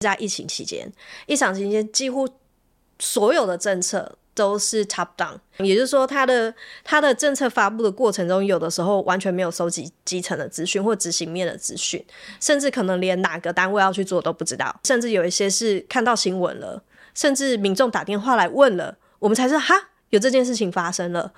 在疫情期间，疫情期间几乎所有的政策都是 top down，也就是说，他的他的政策发布的过程中，有的时候完全没有收集基层的资讯或执行面的资讯，甚至可能连哪个单位要去做都不知道，甚至有一些是看到新闻了，甚至民众打电话来问了，我们才知道哈，有这件事情发生了。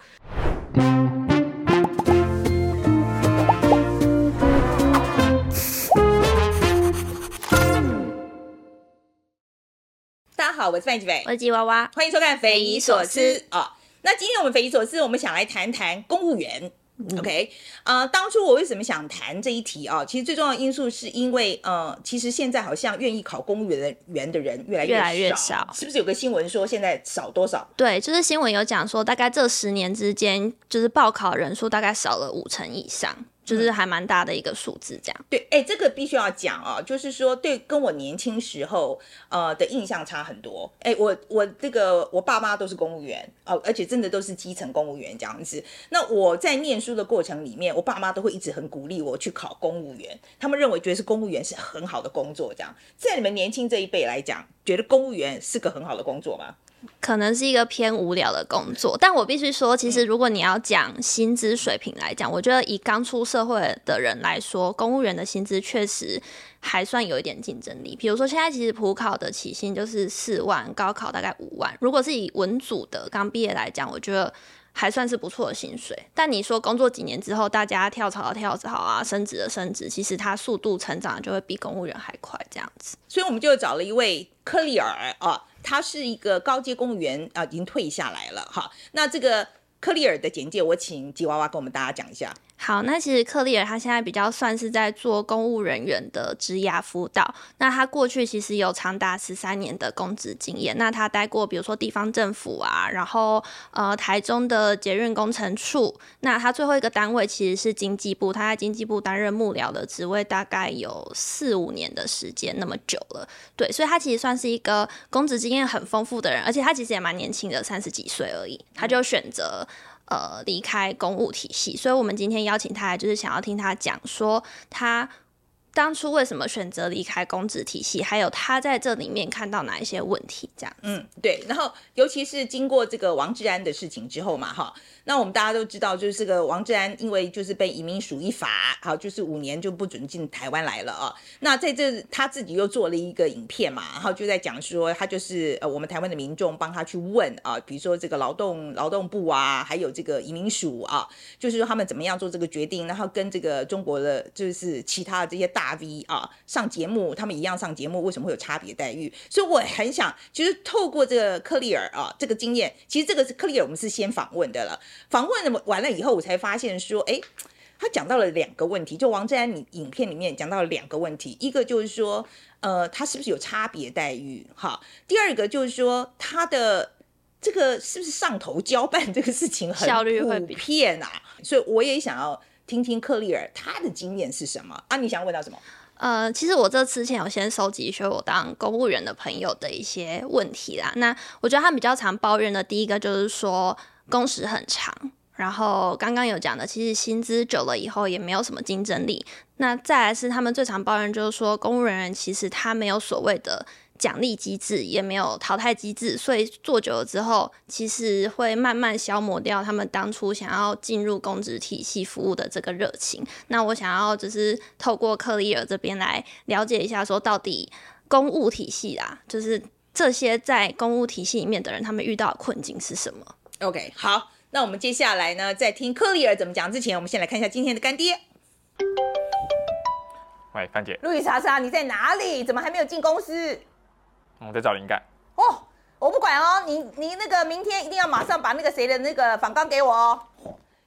好，我是范吉斐，我是吉娃娃，欢迎收看《匪夷所思》啊、哦。那今天我们匪夷所思，我们想来谈谈公务员。嗯、OK，呃，当初我为什么想谈这一题啊？其实最重要的因素是因为，呃，其实现在好像愿意考公务员的员的人越来越少，越来越少，是不是有个新闻说现在少多少？对，就是新闻有讲说，大概这十年之间，就是报考人数大概少了五成以上。就是还蛮大的一个数字，这样、嗯、对，哎、欸，这个必须要讲啊，就是说，对，跟我年轻时候呃的印象差很多。哎、欸，我我这个我爸妈都是公务员哦、呃，而且真的都是基层公务员这样子。那我在念书的过程里面，我爸妈都会一直很鼓励我去考公务员，他们认为觉得是公务员是很好的工作。这样，在你们年轻这一辈来讲，觉得公务员是个很好的工作吗？可能是一个偏无聊的工作，但我必须说，其实如果你要讲薪资水平来讲，我觉得以刚出社会的人来说，公务员的薪资确实还算有一点竞争力。比如说，现在其实普考的起薪就是四万，高考大概五万。如果是以文组的刚毕业来讲，我觉得还算是不错的薪水。但你说工作几年之后，大家跳槽的跳槽啊，升职的升职，其实它速度成长就会比公务员还快，这样子。所以我们就找了一位克里尔啊。他是一个高阶公务员啊，已经退下来了哈。那这个克里尔的简介，我请吉娃娃跟我们大家讲一下。好，那其实克丽尔他现在比较算是在做公务人员的职涯辅导。那他过去其实有长达十三年的公职经验。那他待过比如说地方政府啊，然后呃台中的捷运工程处。那他最后一个单位其实是经济部，他在经济部担任幕僚的职位，大概有四五年的时间，那么久了。对，所以他其实算是一个公职经验很丰富的人，而且他其实也蛮年轻的，三十几岁而已，他就选择。呃，离开公务体系，所以我们今天邀请他来，就是想要听他讲说他当初为什么选择离开公职体系，还有他在这里面看到哪一些问题，这样。嗯，对。然后，尤其是经过这个王志安的事情之后嘛，哈。那我们大家都知道，就是这个王志安，因为就是被移民署一罚，好，就是五年就不准进台湾来了啊。那在这他自己又做了一个影片嘛，然后就在讲说，他就是呃，我们台湾的民众帮他去问啊，比如说这个劳动劳动部啊，还有这个移民署啊，就是说他们怎么样做这个决定，然后跟这个中国的就是其他的这些大 V 啊上节目，他们一样上节目，为什么会有差别待遇？所以我很想，其实透过这个克丽尔啊这个经验，其实这个是克丽尔，我们是先访问的了。访问完了以后，我才发现说，哎，他讲到了两个问题。就王志安，你影片里面讲到了两个问题，一个就是说，呃，他是不是有差别待遇？哈，第二个就是说，他的这个是不是上头交办这个事情很效率会比偏啊？所以我也想要听听克利尔他的经验是什么啊？你想问到什么？呃，其实我这之前有先收集一些我当公务员的朋友的一些问题啦。那我觉得他们比较常抱怨的，第一个就是说。工时很长，然后刚刚有讲的，其实薪资久了以后也没有什么竞争力。那再来是他们最常抱怨，就是说公务人员其实他没有所谓的奖励机制，也没有淘汰机制，所以做久了之后，其实会慢慢消磨掉他们当初想要进入公职体系服务的这个热情。那我想要就是透过柯丽尔这边来了解一下，说到底公务体系啊，就是这些在公务体系里面的人，他们遇到的困境是什么？OK，好，那我们接下来呢，在听克丽尔怎么讲之前，我们先来看一下今天的干爹。喂，范姐，路易莎莎，你在哪里？怎么还没有进公司？我在找灵感。哦，我不管哦，你你那个明天一定要马上把那个谁的那个访纲给我哦。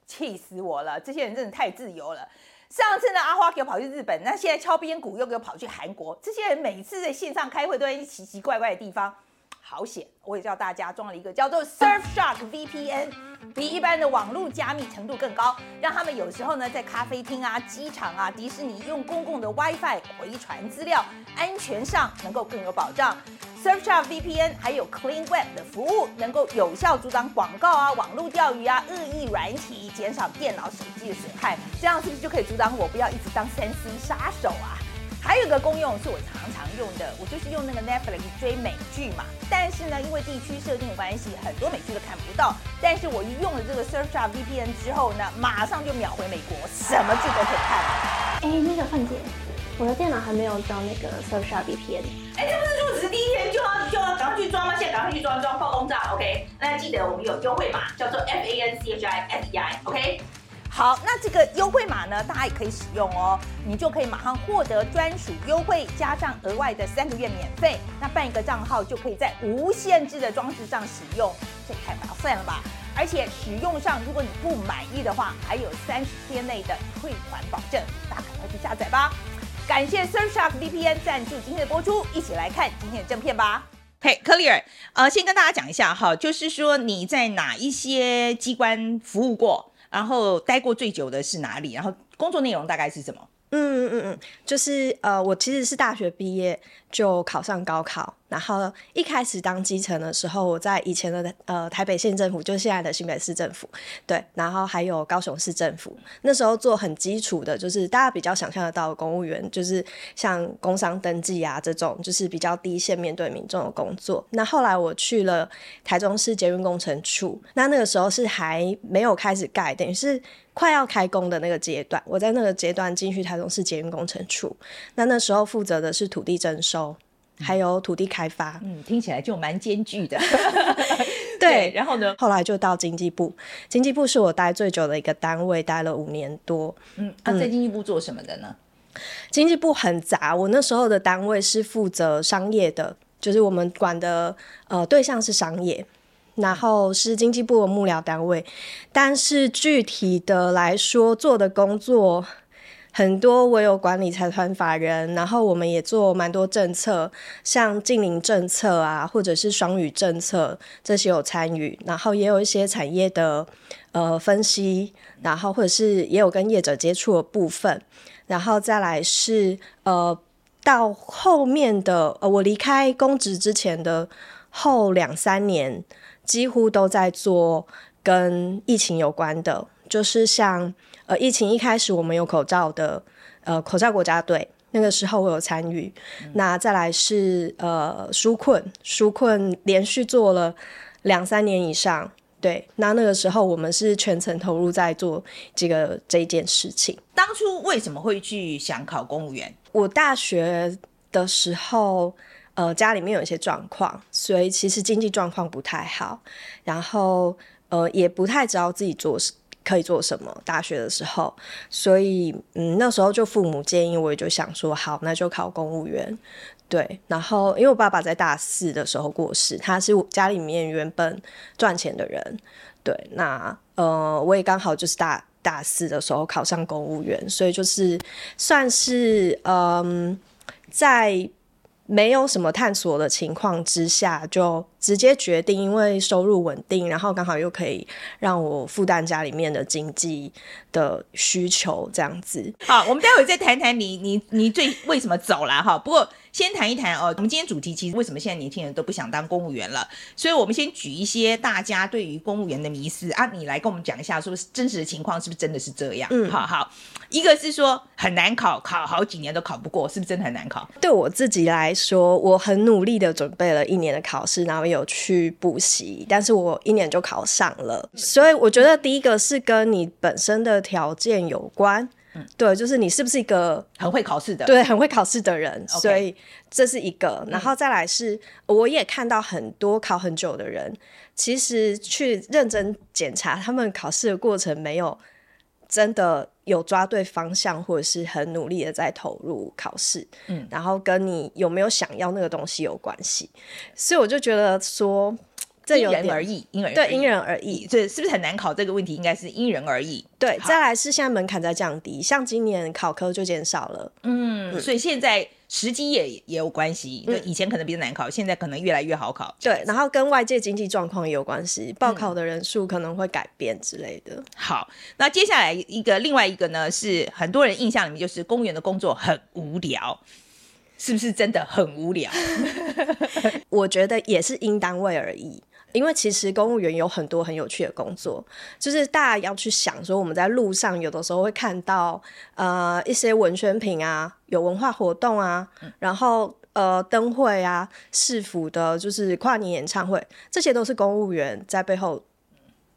气死我了，这些人真的太自由了。上次呢，阿花给我跑去日本，那现在敲边鼓又给我跑去韩国。这些人每次在线上开会都在一些奇奇怪怪的地方。好险！我也叫大家装了一个叫做 Surfshark VPN，比一般的网络加密程度更高，让他们有时候呢在咖啡厅啊、机场啊、迪士尼用公共的 WiFi 回传资料，安全上能够更有保障。Surfshark VPN 还有 Clean Web 的服务，能够有效阻挡广告啊、网络钓鱼啊、恶意软体，减少电脑、手机的损害。这样是不是就可以阻挡我不要一直当三 C 杀手啊？还有一个功用是我常常用的，我就是用那个 Netflix 追美剧嘛。但是呢，因为地区设定的关系，很多美剧都看不到。但是我一用了这个 Surfshark VPN 之后呢，马上就秒回美国，什么剧都可以看。哎，那个范姐，我的电脑还没有装那个 Surfshark VPN。哎，这不是说只是第一天就要就要赶快去装吗？现在赶快去装装，报公账，OK？那记得我们有优惠码，叫做 F A N C H I E I，OK？好，那这个优惠码呢，大家也可以使用哦，你就可以马上获得专属优惠，加上额外的三个月免费。那办一个账号就可以在无限制的装置上使用，这也太划算了吧！而且使用上，如果你不满意的话，还有三十天内的退款保证。大家赶快去下载吧！感谢 Surfshark VPN 赞助今天的播出，一起来看今天的正片吧。嘿，Clear，呃，先跟大家讲一下哈，就是说你在哪一些机关服务过？然后待过最久的是哪里？然后工作内容大概是什么？嗯嗯嗯嗯，就是呃，我其实是大学毕业就考上高考。然后一开始当基层的时候，我在以前的呃台北县政府，就是现在的新北市政府，对，然后还有高雄市政府。那时候做很基础的，就是大家比较想象得到的公务员，就是像工商登记啊这种，就是比较低线面对民众的工作。那后来我去了台中市捷运工程处，那那个时候是还没有开始盖，等于是快要开工的那个阶段。我在那个阶段进去台中市捷运工程处，那那时候负责的是土地征收。还有土地开发，嗯，听起来就蛮艰巨的。对，然后呢，后来就到经济部，经济部是我待最久的一个单位，待了五年多。嗯，啊，在经济部做什么的呢？嗯，经济部很杂，我那时候的单位是负责商业的，就是我们管的呃对象是商业，然后是经济部的幕僚单位，但是具体的来说做的工作。很多我有管理财团法人，然后我们也做蛮多政策，像近邻政策啊，或者是双语政策这些有参与，然后也有一些产业的呃分析，然后或者是也有跟业者接触的部分，然后再来是呃到后面的呃我离开公职之前的后两三年，几乎都在做跟疫情有关的，就是像。呃，疫情一开始我们有口罩的，呃，口罩国家队，那个时候我有参与。嗯、那再来是呃，纾困，纾困连续做了两三年以上，对。那那个时候我们是全程投入在做这个这一件事情。当初为什么会去想考公务员？我大学的时候，呃，家里面有一些状况，所以其实经济状况不太好，然后呃，也不太知道自己做什。可以做什么？大学的时候，所以嗯，那时候就父母建议，我也就想说，好，那就考公务员。对，然后因为我爸爸在大四的时候过世，他是家里面原本赚钱的人。对，那呃，我也刚好就是大大四的时候考上公务员，所以就是算是嗯，在。没有什么探索的情况之下，就直接决定，因为收入稳定，然后刚好又可以让我负担家里面的经济的需求，这样子。好，我们待会再谈谈你你你最为什么走了哈。不过。先谈一谈哦，我们今天主题其实为什么现在年轻人都不想当公务员了？所以我们先举一些大家对于公务员的迷思啊，你来跟我们讲一下，说真实的情况是不是真的是这样？嗯，好好，一个是说很难考，考好几年都考不过，是不是真的很难考？对我自己来说，我很努力的准备了一年的考试，然后有去补习，但是我一年就考上了。所以我觉得第一个是跟你本身的条件有关。嗯，对，就是你是不是一个很会考试的，对，很会考试的人.所以这是一个。然后再来是，我也看到很多考很久的人，其实去认真检查他们考试的过程，没有真的有抓对方向，或者是很努力的在投入考试。嗯，然后跟你有没有想要那个东西有关系。所以我就觉得说。这因人而异，因人对因人而异，这是不是很难考？这个问题应该是因人而异。对，再来是现在门槛在降低，像今年考科就减少了。嗯，嗯，所以现在时机也也有关系。就以前可能比较难考，现在可能越来越好考。对，然后跟外界经济状况也有关系，报考的人数可能会改变之类的。好，那接下来一个另外一个呢，是很多人印象里面就是公务员的工作很无聊，是不是真的很无聊？我觉得也是因单位而异。因为其实公务员有很多很有趣的工作，就是大家要去想说，我们在路上有的时候会看到呃一些文宣品啊，有文化活动啊，嗯、然后呃灯会啊，市府的就是跨年演唱会，这些都是公务员在背后。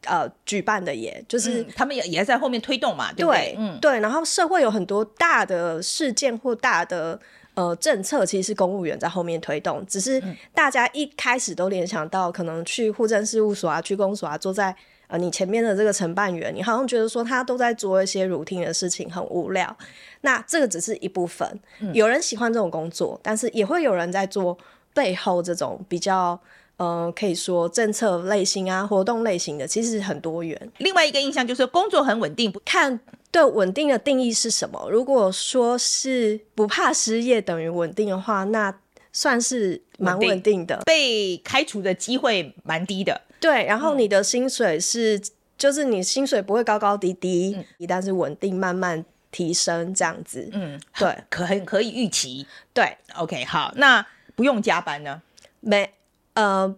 呃，举办的也就是、嗯、他们也也在后面推动嘛，对不对？对，嗯，对。然后社会有很多大的事件或大的呃政策，其实是公务员在后面推动。只是大家一开始都联想到，可能去户政事务所啊、去公所啊，坐在呃你前面的这个承办员，你好像觉得说他都在做一些 routine 的事情，很无聊。那这个只是一部分，嗯、有人喜欢这种工作，但是也会有人在做背后这种比较。呃，可以说政策类型啊，活动类型的其实很多元。另外一个印象就是工作很稳定，不看对稳定的定义是什么？如果说是不怕失业等于稳定的话，那算是蛮稳定的。被开除的机会蛮低的。对，然后你的薪水是，嗯、就是你薪水不会高高低低，嗯、但是稳定慢慢提升这样子。嗯，对，可很可以预期。对，OK，好，那不用加班呢？没。呃，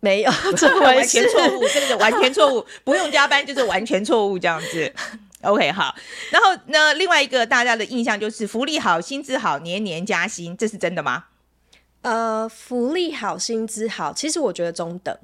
没有，这完全错误，真的是完全错误，不用加班就是完全错误这样子。OK，好，然后呢，另外一个大家的印象就是福利好，薪资好，年年加薪，这是真的吗？呃，福利好，薪资好，其实我觉得中等。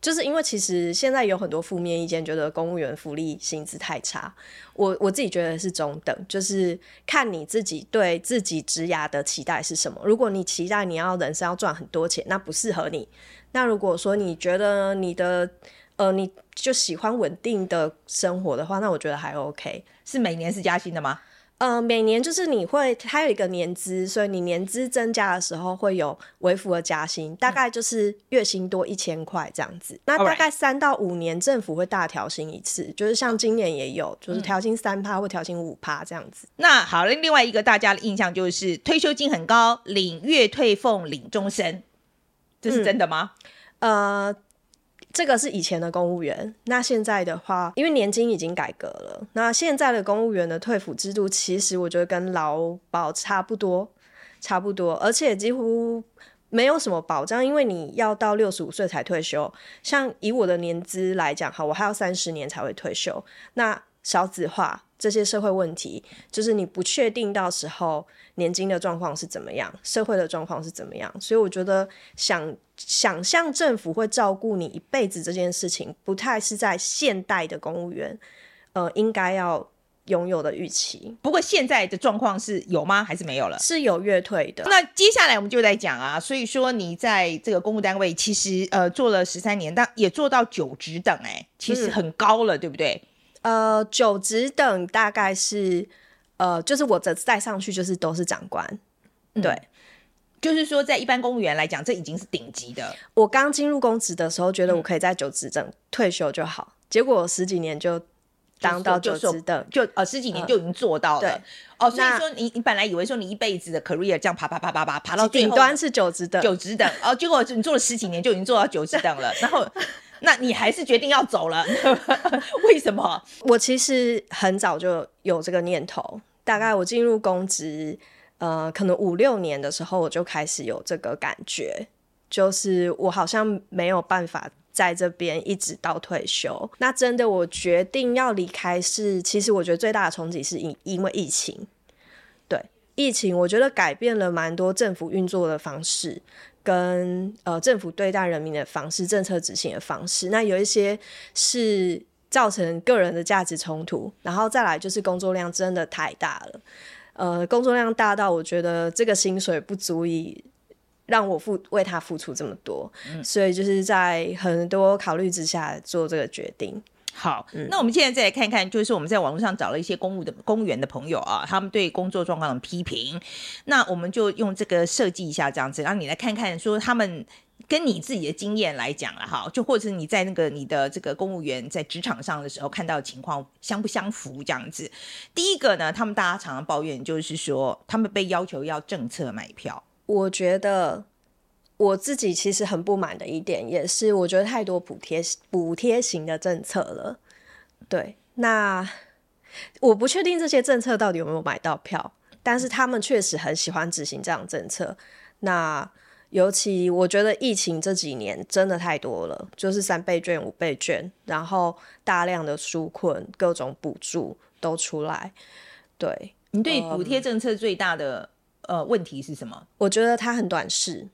就是因为其实现在有很多负面意见，觉得公务员福利薪资太差。我我自己觉得是中等，就是看你自己对自己职涯的期待是什么。如果你期待你要人生要赚很多钱，那不适合你。那如果说你觉得你的呃你就喜欢稳定的生活的话，那我觉得还 OK。是每年是加薪的吗？呃，每年就是你会，它有一个年资，所以你年资增加的时候会有微幅的加薪，大概就是月薪多一千块这样子。嗯、那大概三到五年政府会大调薪一次就是像今年也有，就是调薪三趴或调薪五趴这样子。那好了，另外一个大家的印象就是退休金很高，领月退俸，领终身，这是真的吗？嗯、呃。这个是以前的公务员，那现在的话，因为年金已经改革了，那现在的公务员的退抚制度，其实我觉得跟劳保差不多，差不多，而且几乎没有什么保障，因为你要到六十五岁才退休。像以我的年资来讲，哈，我还要三十年才会退休。那少子化这些社会问题，就是你不确定到时候年金的状况是怎么样，社会的状况是怎么样，所以我觉得想。想象政府会照顾你一辈子这件事情，不太是在现代的公务员，呃，应该要拥有的预期。不过现在的状况是有吗？还是没有了？是有月退的。那接下来我们就在讲啊，所以说你在这个公务单位其实呃做了十三年，但也做到九职等，哎，其实很高了，嗯、对不对？呃，九职等大概是呃，就是我这再上去就是都是长官，嗯、对。就是说，在一般公务员来讲，这已经是顶级的。我刚进入公职的时候，觉得我可以在九职等退休就好，嗯、结果十几年就当到九职等，就呃十几年就已经做到了。哦，所以说你你本来以为说你一辈子的 career 这样爬爬爬爬爬爬到顶端是九职等，九职等哦，结果你做了十几年就已经做到九职等了，然后那你还是决定要走了，为什么？我其实很早就有这个念头，大概我进入公职。呃，可能五六年的时候，我就开始有这个感觉，就是我好像没有办法在这边一直到退休。那真的，我决定要离开是，其实我觉得最大的冲击是因因为疫情。对，疫情我觉得改变了蛮多政府运作的方式，跟呃政府对待人民的方式、政策执行的方式。那有一些是造成个人的价值冲突，然后再来就是工作量真的太大了。呃，工作量大到我觉得这个薪水不足以让我付为他付出这么多，嗯、所以就是在很多考虑之下做这个决定。好，嗯、那我们现在再来看看，就是我们在网络上找了一些公务的公务员的朋友啊，他们对工作状况的批评，那我们就用这个设计一下这样子，让你来看看说他们。跟你自己的经验来讲了哈，就或者是你在那个你的这个公务员在职场上的时候看到的情况相不相符这样子。第一个呢，他们大家常常抱怨就是说，他们被要求要政策买票。我觉得我自己其实很不满的一点，也是我觉得太多补贴补贴型的政策了。对，那我不确定这些政策到底有没有买到票，但是他们确实很喜欢执行这样政策。那。尤其我觉得疫情这几年真的太多了，就是三倍券、五倍券，然后大量的纾困、各种补助都出来。对，你对补贴政策最大的、嗯、呃问题是什么？我觉得它很短视，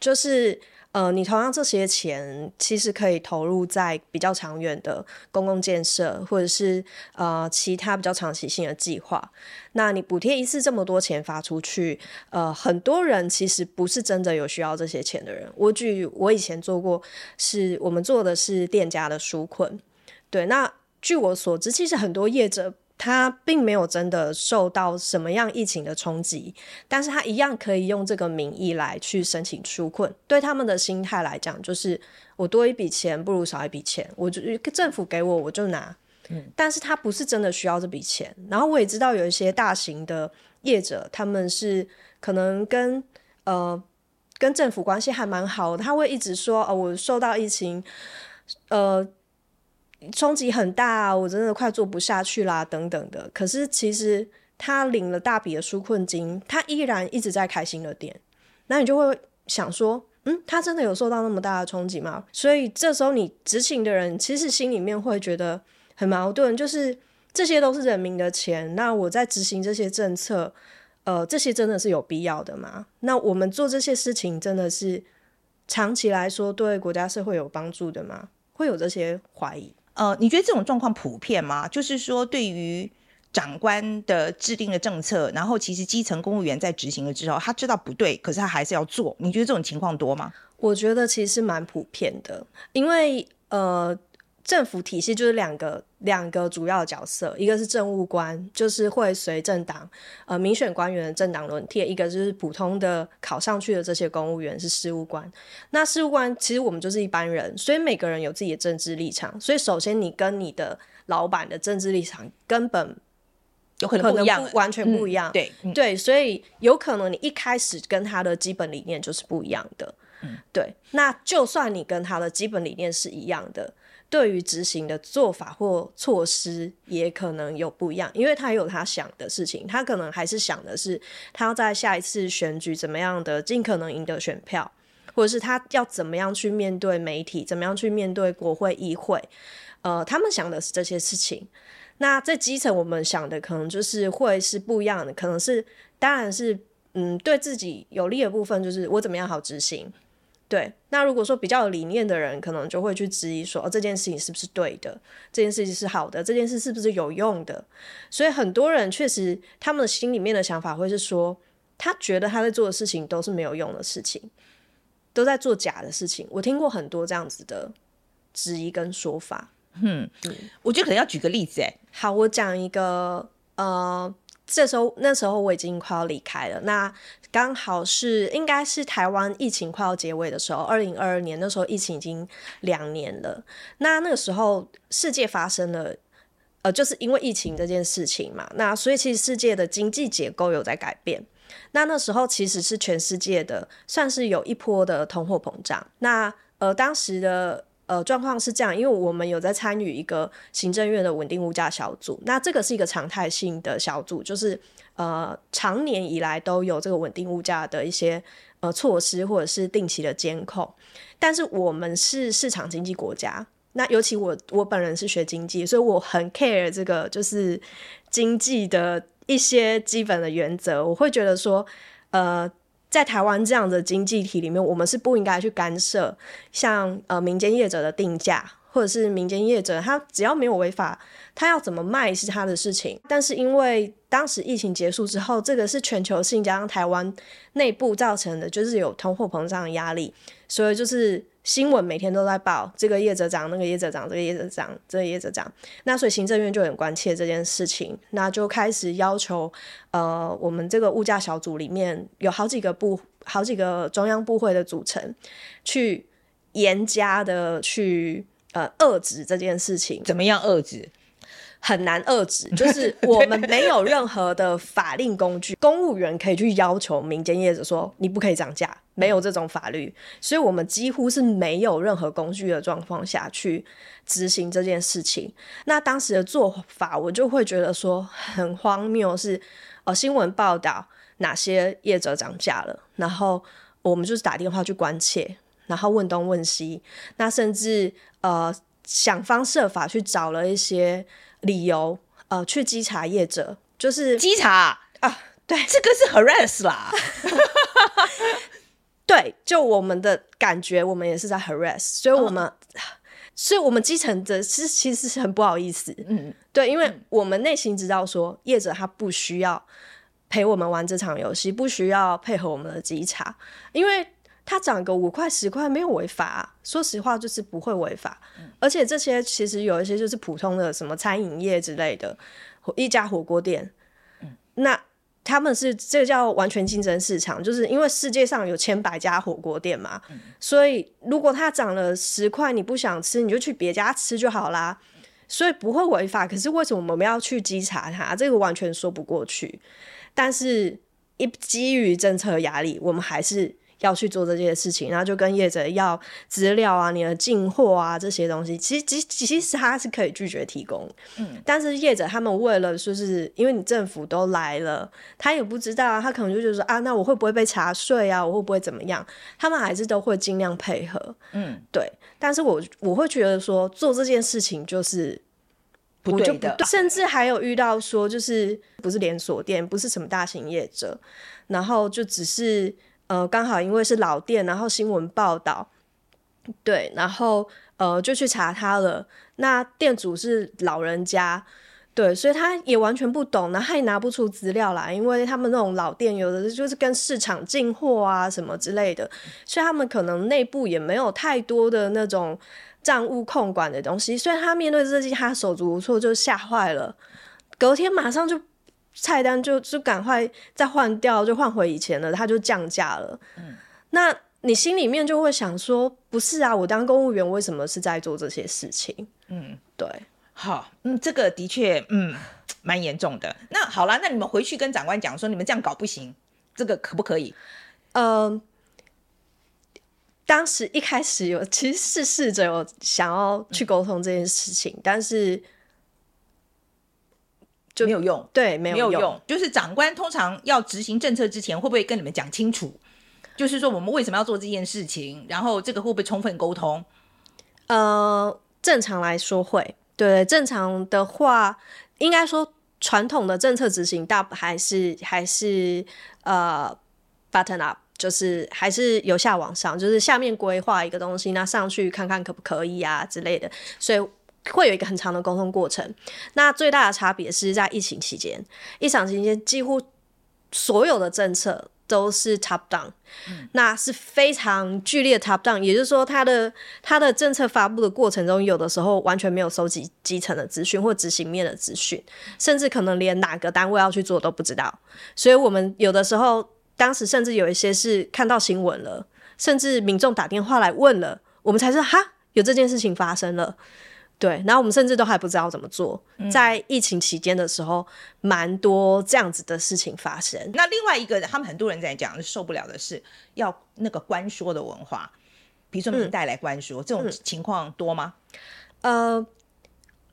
就是。呃，你同样这些钱其实可以投入在比较长远的公共建设，或者是呃其他比较长期性的计划。那你补贴一次这么多钱发出去，呃，很多人其实不是真的有需要这些钱的人。我举我以前做过，是我们做的是店家的纾困。对，那据我所知，其实很多业者。他并没有真的受到什么样疫情的冲击，但是他一样可以用这个名义来去申请纾困。对他们的心态来讲，就是我多一笔钱不如少一笔钱，我就政府给我我就拿。嗯，但是他不是真的需要这笔钱。然后我也知道有一些大型的业者，他们是可能跟呃跟政府关系还蛮好的，他会一直说哦，我受到疫情，呃。冲击很大啊，我真的快做不下去啦，等等的。可是其实他领了大笔的纾困金，他依然一直在开新的店。那你就会想说，嗯，他真的有受到那么大的冲击吗？所以这时候你执行的人，其实心里面会觉得很矛盾，就是这些都是人民的钱，那我在执行这些政策，呃，这些真的是有必要的吗？那我们做这些事情，真的是长期来说对国家社会有帮助的吗？会有这些怀疑。呃，你觉得这种状况普遍吗？就是说，对于长官的制定的政策，然后其实基层公务员在执行了之后，他知道不对，可是他还是要做。你觉得这种情况多吗？我觉得其实蛮普遍的，因为呃。政府体系就是两个两个主要的角色，一个是政务官，就是会随政党呃民选官员的政党轮替；一个就是普通的考上去的这些公务员是事务官。那事务官其实我们就是一般人，所以每个人有自己的政治立场。所以首先你跟你的老板的政治立场根本有可能不一样，完全不一样。嗯、对、嗯、对，所以有可能你一开始跟他的基本理念就是不一样的。嗯，对。那就算你跟他的基本理念是一样的。对于执行的做法或措施也可能有不一样，因为他有他想的事情，他可能还是想的是他要在下一次选举怎么样的尽可能赢得选票，或者是他要怎么样去面对媒体，怎么样去面对国会议会，呃，他们想的是这些事情。那在基层我们想的可能就是会是不一样的，可能是当然是嗯对自己有利的部分，就是我怎么样好执行。对，那如果说比较有理念的人，可能就会去质疑说，哦，这件事情是不是对的？这件事情是好的？这件事是不是有用的？所以很多人确实，他们心里面的想法会是说，他觉得他在做的事情都是没有用的事情，都在做假的事情。我听过很多这样子的质疑跟说法。嗯，嗯，我觉得可能要举个例子，哎，好，我讲一个，呃。这时候，那时候我已经快要离开了。那刚好是应该是台湾疫情快要结尾的时候，二零二二年那时候疫情已经两年了。那那个时候世界发生了，呃，就是因为疫情这件事情嘛。那所以其实世界的经济结构有在改变。那那时候其实是全世界的算是有一波的通货膨胀。那呃当时的。呃，状况是这样，因为我们有在参与一个行政院的稳定物价小组，那这个是一个常态性的小组，就是呃，长年以来都有这个稳定物价的一些呃措施或者是定期的监控。但是我们是市场经济国家，那尤其我我本人是学经济，所以我很 care 这个就是经济的一些基本的原则，我会觉得说，呃。在台湾这样的经济体里面，我们是不应该去干涉像呃民间业者的定价，或者是民间业者他只要没有违法，他要怎么卖是他的事情。但是因为当时疫情结束之后，这个是全球性加上台湾内部造成的，就是有通货膨胀的压力，所以就是。新闻每天都在报这个业者涨，那个业者涨，这个业者涨，这个业者涨。那所以行政院就很关切这件事情，那就开始要求，呃，我们这个物价小组里面有好几个部、好几个中央部会的组成，去严加的去呃遏制这件事情。怎么样遏制？很难遏制，就是我们没有任何的法令工具，公务员可以去要求民间业者说你不可以涨价，没有这种法律，所以我们几乎是没有任何工具的状况下去执行这件事情。那当时的做法，我就会觉得说很荒谬，是呃新闻报道哪些业者涨价了，然后我们就是打电话去关切，然后问东问西，那甚至呃想方设法去找了一些理由，呃，去稽查业者，就是稽查？啊，对，这个是 harass 啦，对，就我们的感觉，我们也是在 harass，所以我们，哦、所以我们基层的是其实是很不好意思，嗯，对，因为我们内心知道说业者他不需要。陪我们玩这场游戏，不需要配合我们的稽查，因为他涨个五块十块没有违法啊，说实话就是不会违法。嗯、而且这些其实有一些就是普通的什么餐饮业之类的，一家火锅店，嗯、那他们是这个叫完全竞争市场，就是因为世界上有千百家火锅店嘛，嗯、所以如果它涨了十块，你不想吃，你就去别家吃就好啦，所以不会违法。可是为什么我们要去稽查它？这个完全说不过去。但是，一基于政策压力，我们还是要去做这件事情，然后就跟业者要资料啊、你的进货啊这些东西。其实，其其实他是可以拒绝提供，嗯。但是业者他们为了说是因为你政府都来了，他也不知道啊，他可能就觉得说啊，那我会不会被查税啊？我会不会怎么样？他们还是都会尽量配合，嗯，对。但是我我会觉得说做这件事情就是。不对的，甚至还有遇到说，就是不是连锁店，不是什么大型业者，然后就只是呃，刚好因为是老店，然后新闻报道，对，然后呃就去查他了。那店主是老人家，对，所以他也完全不懂，然后他也拿不出资料来，因为他们那种老店有的就是跟市场进货啊什么之类的，所以他们可能内部也没有太多的那种。账务控管的东西，所以他面对这些，他手足无措，就吓坏了。隔天马上就菜单就就赶快再换掉，就换回以前了，他就降价了。嗯，那你心里面就会想说，不是啊，我当公务员为什么是在做这些事情？嗯，对，好，嗯，这个的确，嗯，蛮严重的。那好了，那你们回去跟长官讲说，你们这样搞不行，这个可不可以？嗯、呃。当时一开始有，其实是试着有想要去沟通这件事情，嗯、但是就没有用。对，没有用。就是长官通常要执行政策之前，会不会跟你们讲清楚？就是说我们为什么要做这件事情，然后这个会不会充分沟通？呃，正常来说会。对，正常的话，应该说传统的政策执行大还是还是呃 button up。就是还是由下往上，就是下面规划一个东西，那上去看看可不可以啊之类的，所以会有一个很长的沟通过程。那最大的差别是在疫情期间，疫情期间几乎所有的政策都是 top down，嗯，那是非常剧烈 top down，也就是说，它的它的政策发布的过程中，有的时候完全没有收集基层的资讯或执行面的资讯，甚至可能连哪个单位要去做都不知道，所以我们有的时候。当时甚至有一些是看到新闻了，甚至民众打电话来问了，我们才知道哈，有这件事情发生了。对，然后我们甚至都还不知道怎么做。嗯、在疫情期间的时候，蛮多这样子的事情发生。那另外一个，他们很多人在讲受不了的是要那个官说的文化，比如说明代来官说，嗯、这种情况多吗？呃，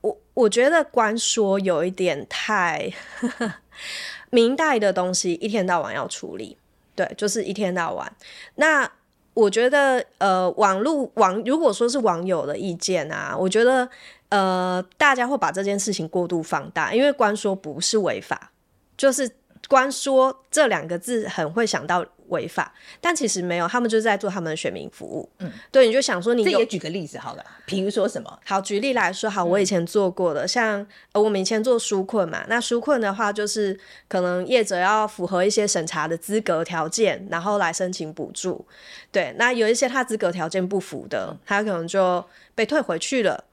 我我觉得官说有一点太。明代的东西一天到晚要处理，对，就是一天到晚。那我觉得，呃，网络网如果说是网友的意见啊，我觉得，呃，大家会把这件事情过度放大，因为光说不是违法，就是光说这两个字很会想到。违法，但其实没有，他们就是在做他们的选民服务。嗯，对，你就想说你，你也举个例子好了，比如说什么？好，举例来说，好，我以前做过的，嗯、像呃，我们以前做纾困嘛，那纾困的话，就是可能业者要符合一些审查的资格条件，然后来申请补助。对，那有一些他资格条件不符的，他可能就被退回去了。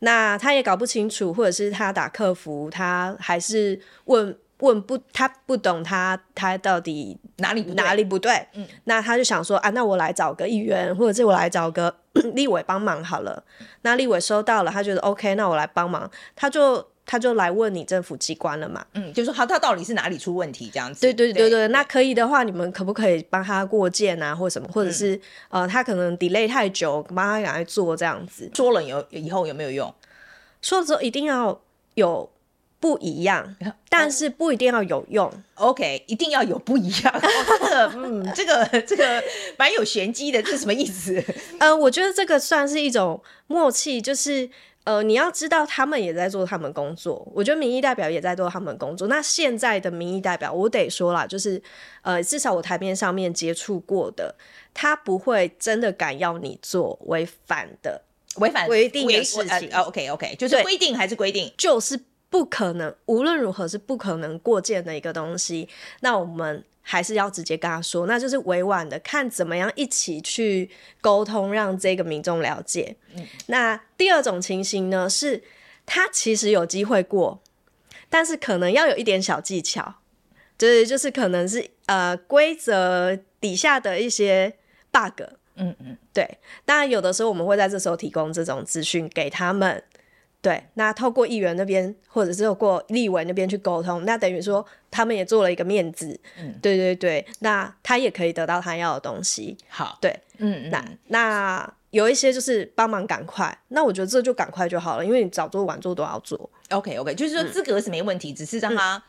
那他也搞不清楚，或者是他打客服，他还是问。问不，他不懂他，他到底哪里哪里不对？嗯，那他就想说啊，那我来找个议员，或者是我来找个 立委帮忙好了。那立委收到了，他觉得 OK，那我来帮忙，他就他就来问你政府机关了嘛。嗯，就说他他到底是哪里出问题这样子？对对对对，对那可以的话，你们可不可以帮他过件啊，或者什么？或者是、嗯、呃，他可能 delay 太久，帮他赶快做这样子。说了以后以后有没有用？说了之后一定要有。不一样，但是不一定要有用。OK，一定要有不一样。哦、这个，嗯，这个这个蛮有玄机的，这是什么意思？呃，我觉得这个算是一种默契，就是呃，你要知道他们也在做他们工作。我觉得民意代表也在做他们工作。那现在的民意代表，我得说啦，就是呃，至少我台面上面接触过的，他不会真的敢要你做违反的、违反规定的事情。呃、OK OK，就是规定还是规定，就是。不可能，无论如何是不可能过件的一个东西。那我们还是要直接跟他说，那就是委婉的看怎么样一起去沟通，让这个民众了解。嗯。那第二种情形呢，是他其实有机会过，但是可能要有一点小技巧，就是就是可能是呃规则底下的一些 bug。嗯嗯，对。当然有的时候我们会在这时候提供这种资讯给他们。对，那透过议员那边，或者是透过立委那边去沟通，那等于说他们也做了一个面子。嗯，对对对，那他也可以得到他要的东西。好，对，嗯，嗯，那那有一些就是帮忙赶快，那我觉得这就赶快就好了，因为你早做晚做都要做。OK OK，就是说资格是没问题，嗯、只是让他。嗯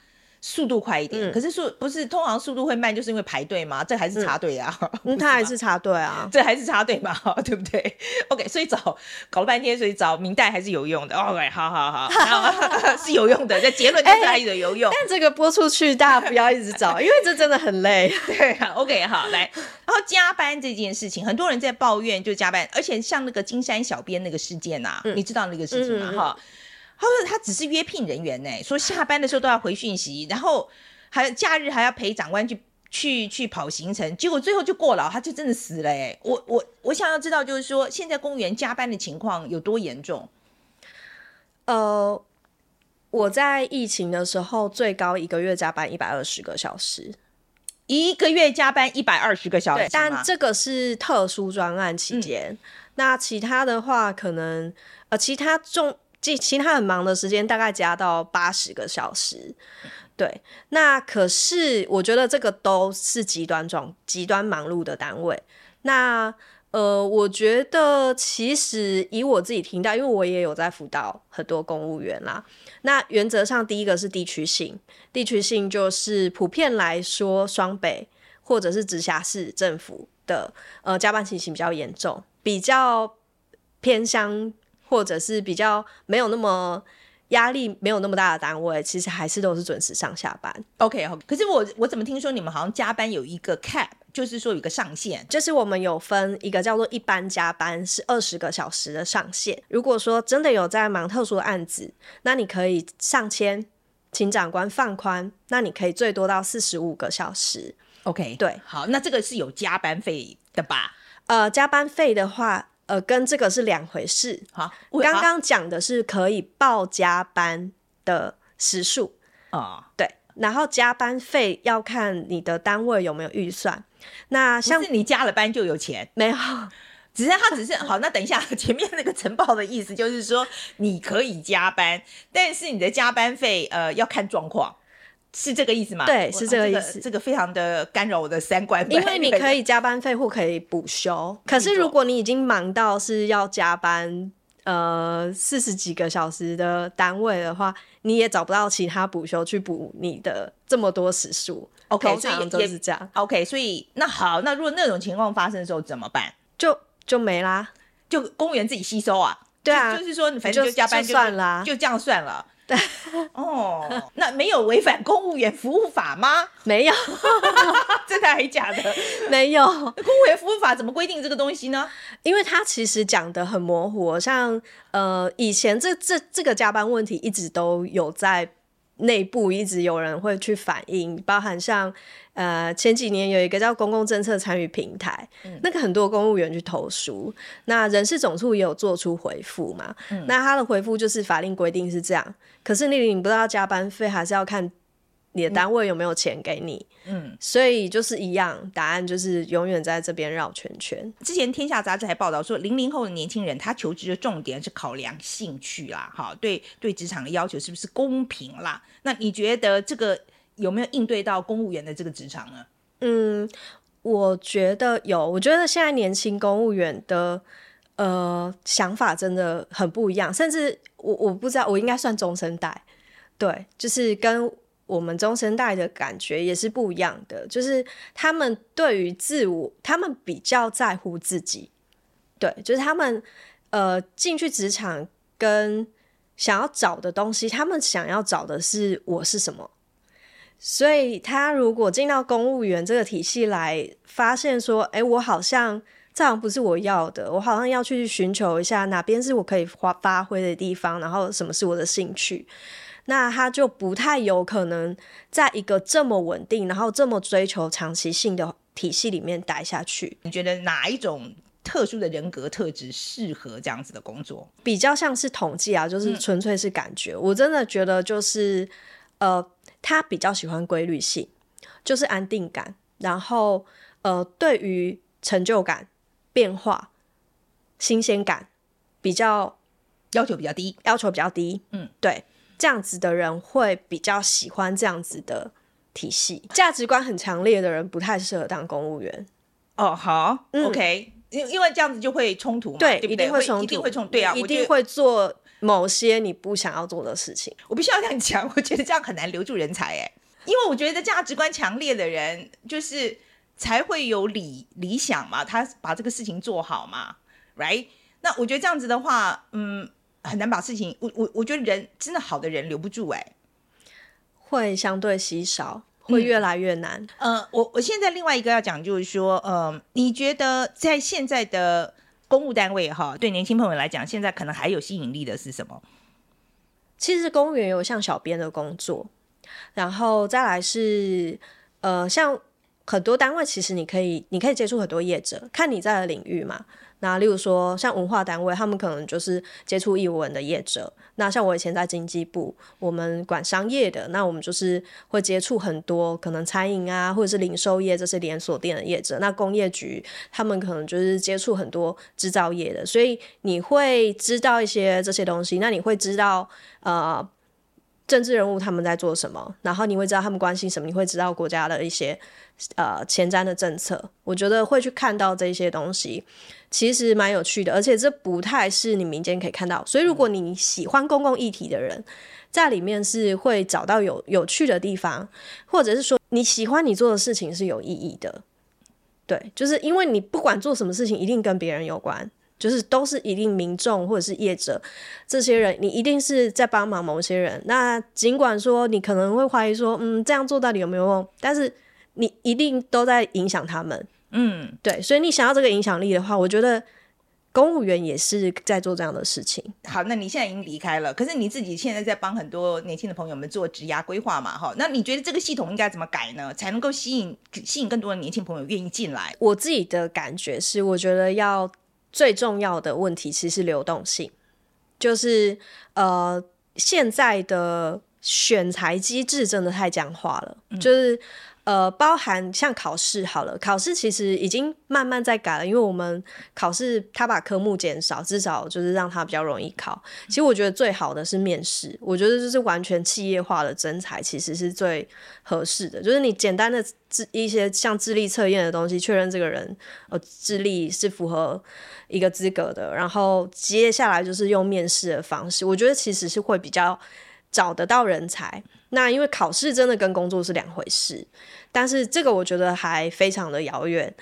速度快一点，嗯、可是速不是通常速度会慢，就是因为排队嘛？这还是插队啊？嗯，他还是插队啊，这还是插队嘛，对不对？OK，所以找搞了半天，所以找明代还是有用的。OK，好好好，是有用的。这结论就是还是有用。欸、但这个播出去，大家不要一直找，因为这真的很累。对，OK，好，来，然后加班这件事情，很多人在抱怨，就加班，而且像那个金山小编那个事件呐、啊嗯，你知道那个事情吗？哈、嗯。他说他只是约聘人员呢，说下班的时候都要回讯息，然后还假日还要陪长官去去去跑行程，结果最后就过劳，他就真的死了哎！我我我想要知道，就是说现在公务员加班的情况有多严重？呃，我在疫情的时候最高一个月加班一百二十个小时，一个月加班一百二十个小时，但这个是特殊专案期间，嗯，那其他的话可能呃其他重。其其他很忙的时间大概加到八十个小时，对。那可是我觉得这个都是极端状、极端忙碌的单位。那呃，我觉得其实以我自己听到，因为我也有在辅导很多公务员啦。那原则上第一个是地区性，地区性就是普遍来说，双北或者是直辖市政府的呃加班情形比较严重，比较偏向。或者是比较没有那么压力没有那么大的单位，其实还是都是准时上下班。OK，可是我我怎么听说你们好像加班有一个 cap，就是说有一个上限，就是我们有分一个叫做一般加班是二十个小时的上限。如果说真的有在忙特殊的案子，那你可以上签，请长官放宽，那你可以最多到四十五个小时。OK，对，好，那这个是有加班费的吧？呃，加班费的话。呃，跟这个是两回事。好，刚刚讲的是可以报加班的时数啊，对。然后加班费要看你的单位有没有预算。那像是你加了班就有钱？没有，只是他只是好。那等一下，前面那个晨报的意思就是说你可以加班，但是你的加班费呃要看状况。是这个意思吗？对，是这个意思。这个、这个非常的干扰我的三观。因为你可以加班费或可以补休，可是如果你已经忙到是要加班呃四十几个小时的单位的话，你也找不到其他补休去补你的这么多时数。OK，所以也是这样。OK，所以那好，那如果那种情况发生的时候怎么办？就就没啦，就公务员自己吸收啊。对啊，就，就是说你反正就加班算啦，就这样算了。哦，那没有违反公务员服务法吗？没有，真的还假的？没有。公务员服务法怎么规定这个东西呢？因为它其实讲的很模糊，像呃以前这这这个加班问题一直都有在内部，一直有人会去反映，包含像。呃，前几年有一个叫公共政策参与平台，嗯，那个很多公务员去投诉，那人事总处也有做出回复嘛，嗯。那他的回复就是法令规定是这样，可是你你不知道加班费还是要看你的单位有没有钱给你，嗯，所以就是一样，答案就是永远在这边绕圈圈。之前天下杂志还报道说，零零后的年轻人他求职的重点是考量兴趣啦，哈，对对，职场的要求是不是公平啦？那你觉得这个？有没有应对到公务员的这个职场呢？嗯，我觉得有。我觉得现在年轻公务员的呃想法真的很不一样，甚至我我不知道，我应该算中生代。对，就是跟我们中生代的感觉也是不一样的，就是他们对于自我，他们比较在乎自己，对，就是他们呃进去职场跟想要找的东西，他们想要找的是我是什么。所以他如果进到公务员这个体系来，发现说，哎，我好像这样不是我要的，我好像要去寻求一下哪边是我可以发发挥的地方，然后什么是我的兴趣，那他就不太有可能在一个这么稳定，然后这么追求长期性的体系里面待下去。你觉得哪一种特殊的人格特质适合这样子的工作？比较像是统计啊，就是纯粹是感觉。嗯、我真的觉得就是呃。他比较喜欢规律性，就是安定感，然后呃，对于成就感、变化、新鲜感比较要求比较低，要求比较低。嗯，对，这样子的人会比较喜欢这样子的体系。价值观很强烈的人不太适合当公务员。哦，好，嗯，OK，因因为这样子就会冲突嘛，对，对不对？一定会冲突，一定会冲，对啊，一定会做。某些你不想要做的事情，我必须要这样讲。我觉得这样很难留住人才哎，因为我觉得价值观强烈的人，就是才会有理理想嘛，他把这个事情做好嘛，right？那我觉得这样子的话，嗯，很难把事情。我我我觉得人真的好的人留不住哎，会相对稀少，会越来越难。嗯，呃、我我现在另外一个要讲就是说，嗯、呃，你觉得在现在的。公务单位哈，对年轻朋友来讲，现在可能还有吸引力的是什么？其实公务员有像小编的工作，然后再来是呃，像很多单位，其实你可以你可以接触很多业者，看你在的领域嘛。那例如说，像文化单位，他们可能就是接触艺文的业者。那像我以前在经济部，我们管商业的，那我们就是会接触很多可能餐饮啊，或者是零售业这些连锁店的业者。那工业局他们可能就是接触很多制造业的，所以你会知道一些这些东西。那你会知道呃。政治人物他们在做什么，然后你会知道他们关心什么，你会知道国家的一些呃前瞻的政策。我觉得会去看到这些东西，其实蛮有趣的，而且这不太是你民间可以看到。所以如果你喜欢公共议题的人，在里面是会找到有有趣的地方，或者是说你喜欢你做的事情是有意义的。对，就是因为你不管做什么事情，一定跟别人有关。就是都是一定民众或者是业者，这些人你一定是在帮忙某些人。那尽管说你可能会怀疑说，嗯，这样做到底有没有用？但是你一定都在影响他们。嗯，对。所以你想要这个影响力的话，我觉得公务员也是在做这样的事情。好，那你现在已经离开了，可是你自己现在在帮很多年轻的朋友们做职涯规划嘛？哈，那你觉得这个系统应该怎么改呢？才能够吸引吸引更多的年轻朋友愿意进来？我自己的感觉是，我觉得要。最重要的问题其实是流动性，就是呃，现在的选材机制真的太僵化了，嗯、就是。呃，包含像考试好了，考试其实已经慢慢在改了，因为我们考试它把科目减少，至少就是让它比较容易考。其实我觉得最好的是面试，我觉得就是完全企业化的征才，其实是最合适的。就是你简单的智一些像智力测验的东西，确认这个人呃智力是符合一个资格的，然后接下来就是用面试的方式，我觉得其实是会比较找得到人才。那因为考试真的跟工作是两回事，但是这个我觉得还非常的遥远，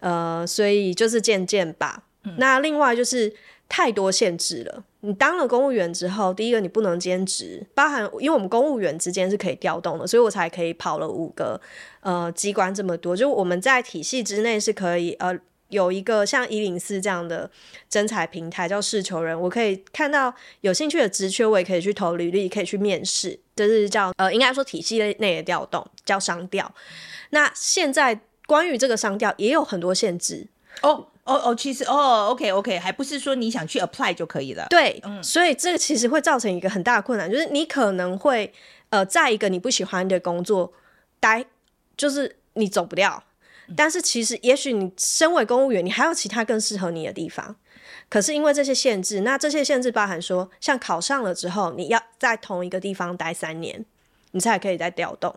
呃，所以就是渐渐吧。嗯、那另外就是太多限制了。你当了公务员之后，第一个你不能兼职，包含因为我们公务员之间是可以调动的，所以我才可以跑了五个呃机关这么多。就我们在体系之内是可以呃。有一个像一零四这样的征才平台叫试求人，我可以看到有兴趣的职缺，我也可以去投履历，可以去面试，就是叫呃，应该说体系内的调动，叫商调。那现在关于这个商调也有很多限制哦哦哦，其实哦，OK OK，还不是说你想去 apply 就可以了。对，嗯，所以这个其实会造成一个很大的困难，就是你可能会呃，在一个你不喜欢的工作待，就是你走不掉。但是其实，也许你身为公务员，你还有其他更适合你的地方。可是因为这些限制，那这些限制包含说，像考上了之后，你要在同一个地方待三年，你才可以再调动。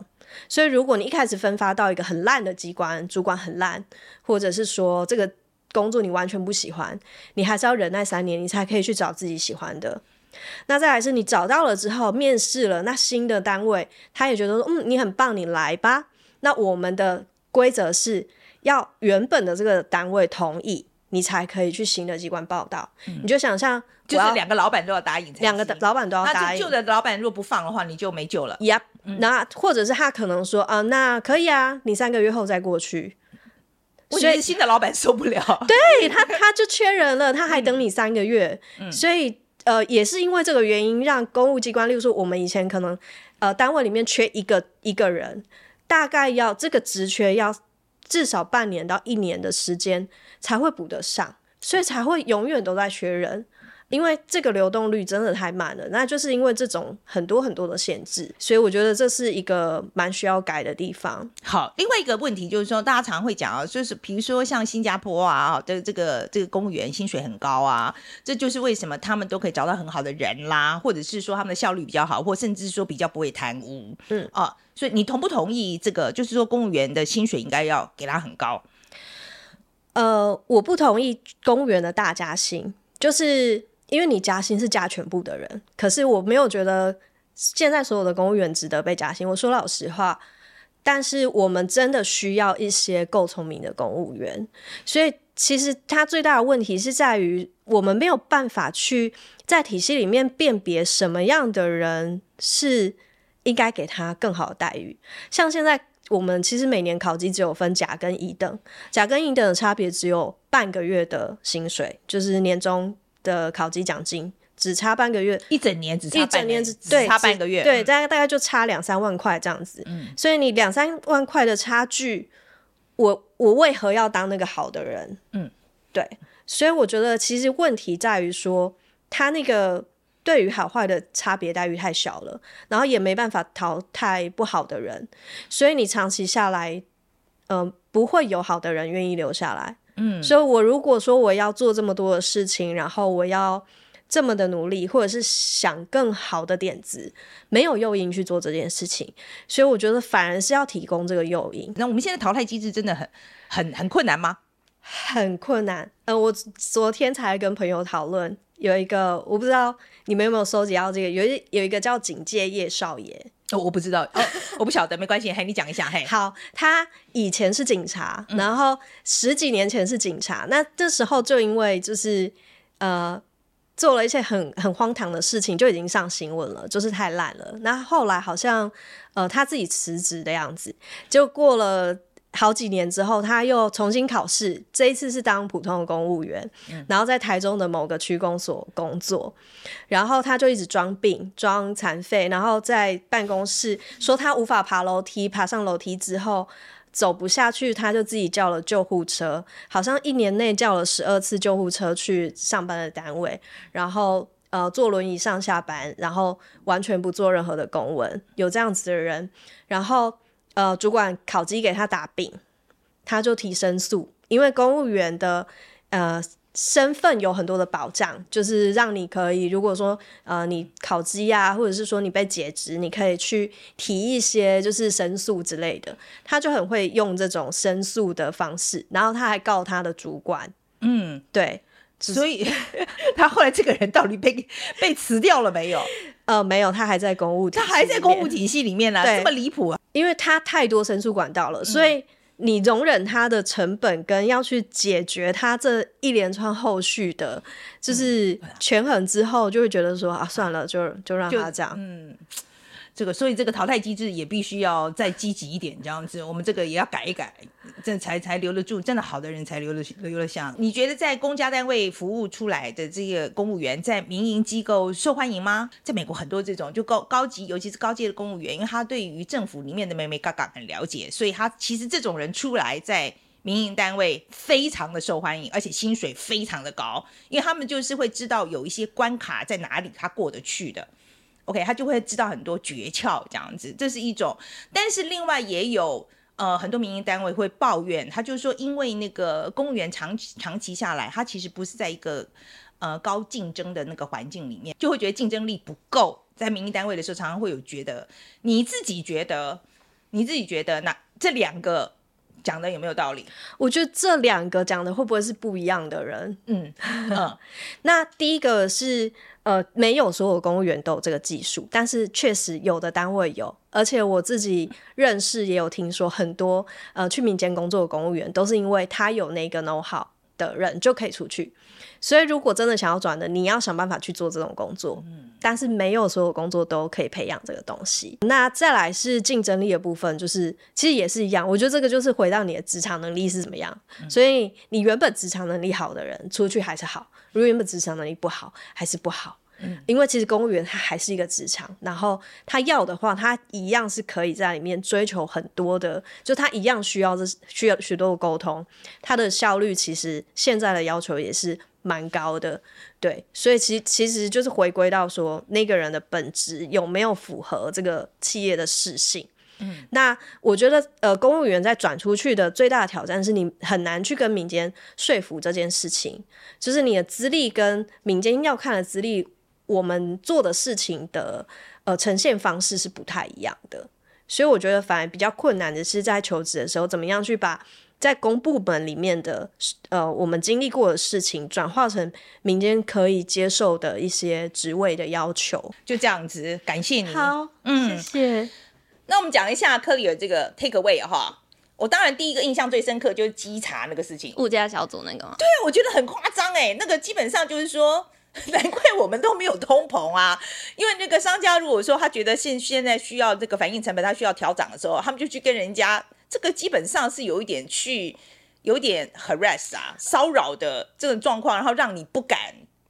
所以如果你一开始分发到一个很烂的机关，主管很烂，或者是说这个工作你完全不喜欢，你还是要忍耐三年，你才可以去找自己喜欢的那再来是你找到了之后面试了，那新的单位他也觉得说，嗯，你很棒，你来吧。那我们的规则是要原本的这个单位同意，你才可以去新的机关报道。嗯、你就想象，就是两个老板都要答应，两个老板都要答应。旧的老板如果不放的话，你就没救了。Yep，、嗯、那或者是他可能说啊，那可以啊，你三个月后再过去。所以新的老板受不了，对他他就缺人了，他还等你三个月，嗯、所以呃也是因为这个原因，让公务机关，例如说我们以前可能呃单位里面缺一个一个人，大概要这个职缺要至少半年到一年的时间才会补得上，所以才会永远都在缺人。因为这个流动率真的太慢了，那就是因为这种很多很多的限制，所以我觉得这是一个蛮需要改的地方。好，另外一个问题就是说，大家常常会讲啊，就是比如说像新加坡啊的这个这个公务员薪水很高啊，这就是为什么他们都可以找到很好的人啦，或者是说他们的效率比较好，或甚至说比较不会贪污。嗯啊，所以你同不同意这个？就是说公务员的薪水应该要给他很高？呃，我不同意公务员的大加薪，就是。因为你加薪是加全部的人，可是我没有觉得现在所有的公务员值得被加薪。我说老实话，但是我们真的需要一些够聪明的公务员。所以其实他最大的问题是在于，我们没有办法去在体系里面辨别什么样的人是应该给他更好的待遇。像现在我们其实每年考级只有分甲跟乙等，甲跟乙等的差别只有半个月的薪水，就是年终。的考级奖金只差半个月，一整年只差半一整年只对差半个月，对，大概大概就差两三万块这样子。嗯，所以你两三万块的差距，我我为何要当那个好的人？嗯，对，所以我觉得其实问题在于说，他那个对于好坏的差别待遇太小了，然后也没办法淘汰不好的人，所以你长期下来，嗯、呃，不会有好的人愿意留下来。嗯，所以，我如果说我要做这么多的事情，然后我要这么的努力，或者是想更好的点子，没有诱因去做这件事情，所以我觉得反而是要提供这个诱因。那我们现在淘汰机制真的很、很、很困难吗？很困难。呃，我昨天才跟朋友讨论，有一个我不知道你们有没有收集到这个，有一有一个叫警戒叶少爷。哦，我不知道，哦，我不晓得，没关系，嘿，你讲一下，嘿。好，他以前是警察，嗯、然后十几年前是警察，那这时候就因为就是呃做了一些很很荒唐的事情，就已经上新闻了，就是太烂了。那后来好像呃他自己辞职的样子，就过了。好几年之后，他又重新考试，这一次是当普通的公务员，嗯、然后在台中的某个区公所工作，然后他就一直装病、装残废，然后在办公室说他无法爬楼梯，爬上楼梯之后走不下去，他就自己叫了救护车，好像一年内叫了十二次救护车去上班的单位，然后呃坐轮椅上下班，然后完全不做任何的公文，有这样子的人，然后。呃，主管考绩给他打丙，他就提申诉，因为公务员的呃身份有很多的保障，就是让你可以，如果说呃你考绩啊，或者是说你被解职，你可以去提一些就是申诉之类的，他就很会用这种申诉的方式，然后他还告他的主管，嗯，对。所以 他后来这个人到底被被辞掉了没有？呃，没有，他还在公务，他还在公务体系里面呢、啊，这么离谱啊！因为他太多申诉管道了，嗯、所以你容忍他的成本跟要去解决他这一连串后续的，就是权衡之后，就会觉得说啊，算了，就就让他这样，嗯。这个，所以这个淘汰机制也必须要再积极一点，这样子，我们这个也要改一改，这才才留得住，真的好的人才留得留得下。你觉得在公家单位服务出来的这个公务员，在民营机构受欢迎吗？在美国很多这种就高高级，尤其是高阶的公务员，因为他对于政府里面的眉眉角角很了解，所以他其实这种人出来在民营单位非常的受欢迎，而且薪水非常的高，因为他们就是会知道有一些关卡在哪里，他过得去的。OK，他就会知道很多诀窍，这样子，这是一种。但是另外也有呃很多民营单位会抱怨，他就说，因为那个公务员长长期下来，他其实不是在一个呃高竞争的那个环境里面，就会觉得竞争力不够。在民营单位的时候，常常会有觉得，你自己觉得，你自己觉得，那这两个讲的有没有道理？我觉得这两个讲的会不会是不一样的人？嗯 嗯，那第一个是呃，没有所有公务员都有这个技术，但是确实有的单位有，而且我自己认识也有听说很多呃去民间工作的公务员都是因为他有那个 know how 的人就可以出去。所以，如果真的想要转的，你要想办法去做这种工作。嗯，但是没有所有工作都可以培养这个东西。那再来是竞争力的部分，就是其实也是一样。我觉得这个就是回到你的职场能力是怎么样。嗯，所以你原本职场能力好的人出去还是好，如果原本职场能力不好还是不好。嗯，因为其实公务员他还是一个职场，然后他要的话，他一样是可以在里面追求很多的，就他一样需要这需要许多的沟通，他的效率其实现在的要求也是。蛮高的，对，所以其其实就是回归到说那个人的本质有没有符合这个企业的适性。嗯，那我觉得呃，公务员在转出去的最大的挑战是你很难去跟民间说服这件事情，就是你的资历跟民间要看的资历，我们做的事情的呃呈现方式是不太一样的，所以我觉得反而比较困难的是在求职的时候，怎么样去把。在公部门里面的呃，我们经历过的事情，转化成民间可以接受的一些职位的要求，就这样子。感谢你，好，嗯，谢谢。那我们讲一下科里尔这个 take away 哈。我当然第一个印象最深刻就是稽查那个事情，物价小组那个吗？对啊，我觉得很夸张哎，那个基本上就是说，难怪我们都没有通膨啊，因为那个商家如果说他觉得现现在需要这个反映成本，他需要调涨的时候，他们就去跟人家。这个基本上是有一点去，有点 harass 啊，骚扰的这种状况，然后让你不敢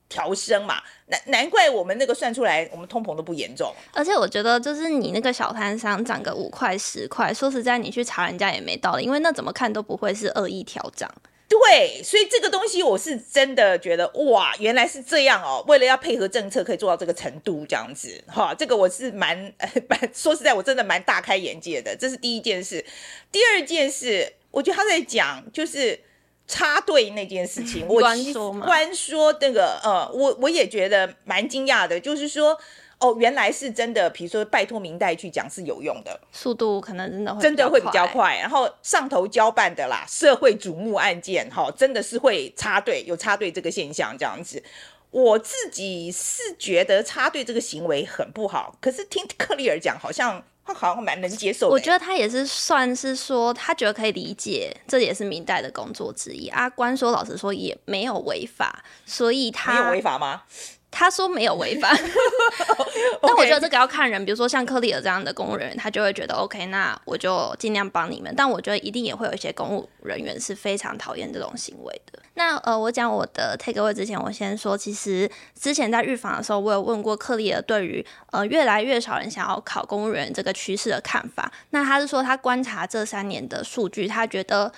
调升嘛。难难怪我们那个算出来，我们通膨都不严重。而且我觉得，就是你那个小摊商涨个五块十块，说实在，你去查人家也没道理，因为那怎么看都不会是恶意调涨。对，所以这个东西我是真的觉得哇，原来是这样哦。为了要配合政策，可以做到这个程度，这样子哈，这个我是蛮 蛮说实在，我真的蛮大开眼界的。这是第一件事，第二件事，我觉得他在讲就是插队那件事情，我关说嘛，关说那个呃，我我也觉得蛮惊讶的，就是说。哦，原来是真的，比如说拜托明代去讲是有用的，速度可能真的会真的会比较快。然后上头交办的啦，社会瞩目案件，哈，真的是会插队，有插队这个现象这样子。我自己是觉得插队这个行为很不好，可是听克利尔讲，好像他好像蛮能接受的。我觉得他也是算是说，他觉得可以理解，这也是明代的工作之一。阿关说，老实说也没有违法，所以他没有违法吗？他说没有违反，但我觉得这个要看人，比如说像克里尔这样的公务人员，他就会觉得 OK，那我就尽量帮你们。但我觉得一定也会有一些公务人员是非常讨厌这种行为的。那呃，我讲我的 take away 之前，我先说，其实之前在预防的时候，我有问过克里尔对于呃越来越少人想要考公务员这个趋势的看法。那他是说他观察这三年的数据，他觉得。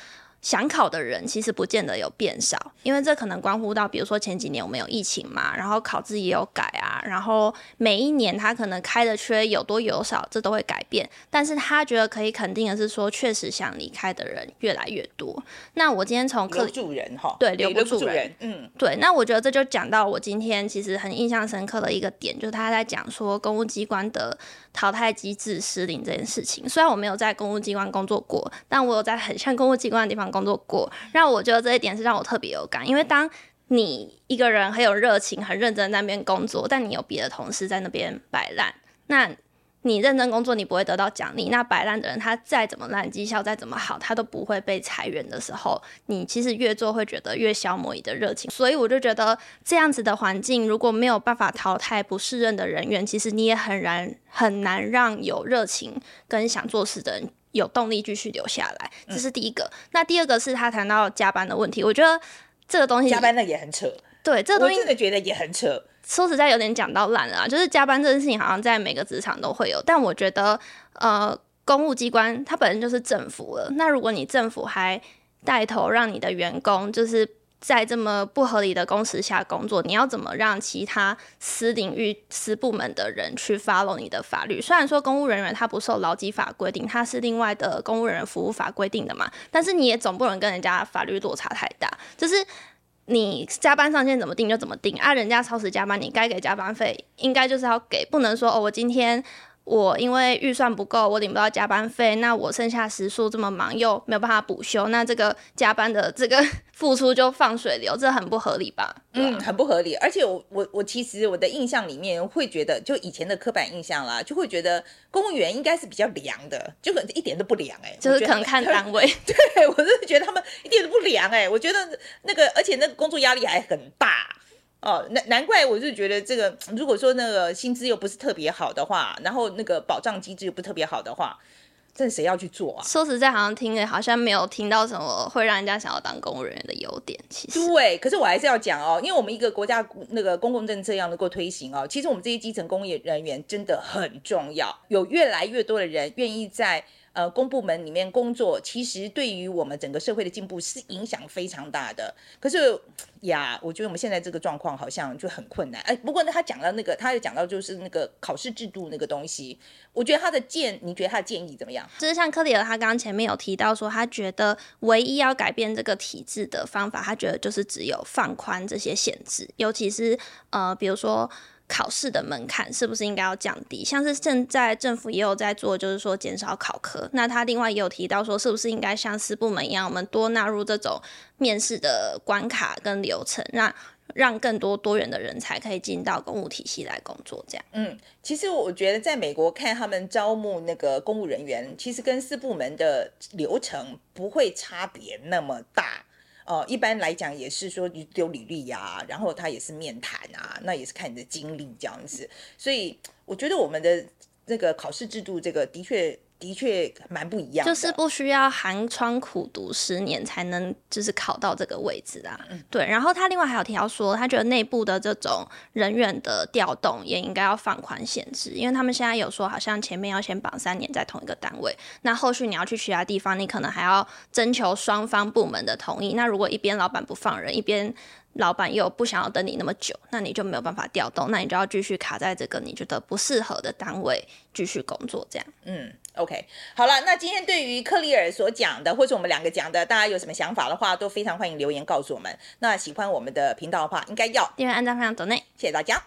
想考的人其实不见得有变少，因为这可能关乎到，比如说前几年我们有疫情嘛，然后考制也有改啊，然后每一年他可能开的缺有多有少，这都会改变。但是他觉得可以肯定的是说，确实想离开的人越来越多。那我今天从留住人哈，对，留不住人，住人嗯，对。那我觉得这就讲到我今天其实很印象深刻的一个点，就是他在讲说公务机关的淘汰机制失灵这件事情。虽然我没有在公务机关工作过，但我有在很像公务机关的地方。工作过，让我觉得这一点是让我特别有感，因为当你一个人很有热情、很认真在那边工作，但你有别的同事在那边摆烂，那你认真工作，你不会得到奖励。那摆烂的人，他再怎么烂，绩效再怎么好，他都不会被裁员的时候，你其实越做会觉得越消磨你的热情。所以我就觉得这样子的环境，如果没有办法淘汰不适任的人员，其实你也很难很难让有热情跟想做事的人。有动力继续留下来，这是第一个。嗯、那第二个是他谈到加班的问题，我觉得这个东西加班的也很扯。对，这个东西我真的觉得也很扯。说实在，有点讲到烂了啊。就是加班这件事情，好像在每个职场都会有。但我觉得，呃，公务机关它本身就是政府了。那如果你政府还带头让你的员工就是。在这么不合理的工时下工作，你要怎么让其他私领域、私部门的人去 follow 你的法律？虽然说公务人员他不受劳基法规定，他是另外的公务人员服务法规定的嘛，但是你也总不能跟人家法律落差太大。就是你加班上限怎么定就怎么定啊，人家超时加班，你该给加班费应该就是要给，不能说哦，我今天我因为预算不够，我领不到加班费，那我剩下时数这么忙，又没有办法补休，那这个加班的这个 付出就放水流，这很不合理吧？嗯，很不合理。而且我我我其实我的印象里面会觉得，就以前的刻板印象啦，就会觉得公务员应该是比较凉的，就可能一点都不凉哎、欸，就是可能看单位。对，我是觉得他们一点都不凉哎、欸，我觉得那个而且那个工作压力还很大。哦，难难怪我就觉得这个，如果说那个薪资又不是特别好的话，然后那个保障机制又不特别好的话，这谁要去做啊？说实在，好像听着好像没有听到什么会让人家想要当公务人员的优点。其实对，可是我还是要讲哦，因为我们一个国家那个公共政策要能够推行哦，其实我们这些基层公务人员真的很重要，有越来越多的人愿意在。呃，公部门里面工作，其实对于我们整个社会的进步是影响非常大的。可是呀，我觉得我们现在这个状况好像就很困难。哎，不过呢，他讲到那个，他又讲到就是那个考试制度那个东西，我觉得他的建，你觉得他的建议怎么样？就是像柯里尔他刚刚前面有提到说，他觉得唯一要改变这个体制的方法，他觉得就是只有放宽这些限制，尤其是呃，比如说。考试的门槛是不是应该要降低？像是现在政府也有在做，就是说减少考科。那他另外也有提到说，是不是应该像私部门一样，我们多纳入这种面试的关卡跟流程，让让更多多元的人才可以进到公务体系来工作？这样。嗯，其实我觉得在美国看他们招募那个公务人员，其实跟私部门的流程不会差别那么大。呃，一般来讲也是说丢履历呀、啊，然后他也是面谈啊，那也是看你的经历这样子，所以我觉得我们的这个考试制度，这个的确。的确蛮不一样，就是不需要寒窗苦读十年才能就是考到这个位置啊。嗯、对，然后他另外还有提到说，他觉得内部的这种人员的调动也应该要放宽限制，因为他们现在有说好像前面要先绑三年在同一个单位，那后续你要去其他地方，你可能还要征求双方部门的同意。那如果一边老板不放人，一边老板又不想要等你那么久，那你就没有办法调动，那你就要继续卡在这个你觉得不适合的单位继续工作，这样。嗯，OK，好了，那今天对于克里尔所讲的，或者我们两个讲的，大家有什么想法的话，都非常欢迎留言告诉我们。那喜欢我们的频道的话，应该要订阅、按赞、分享、走内，谢谢大家。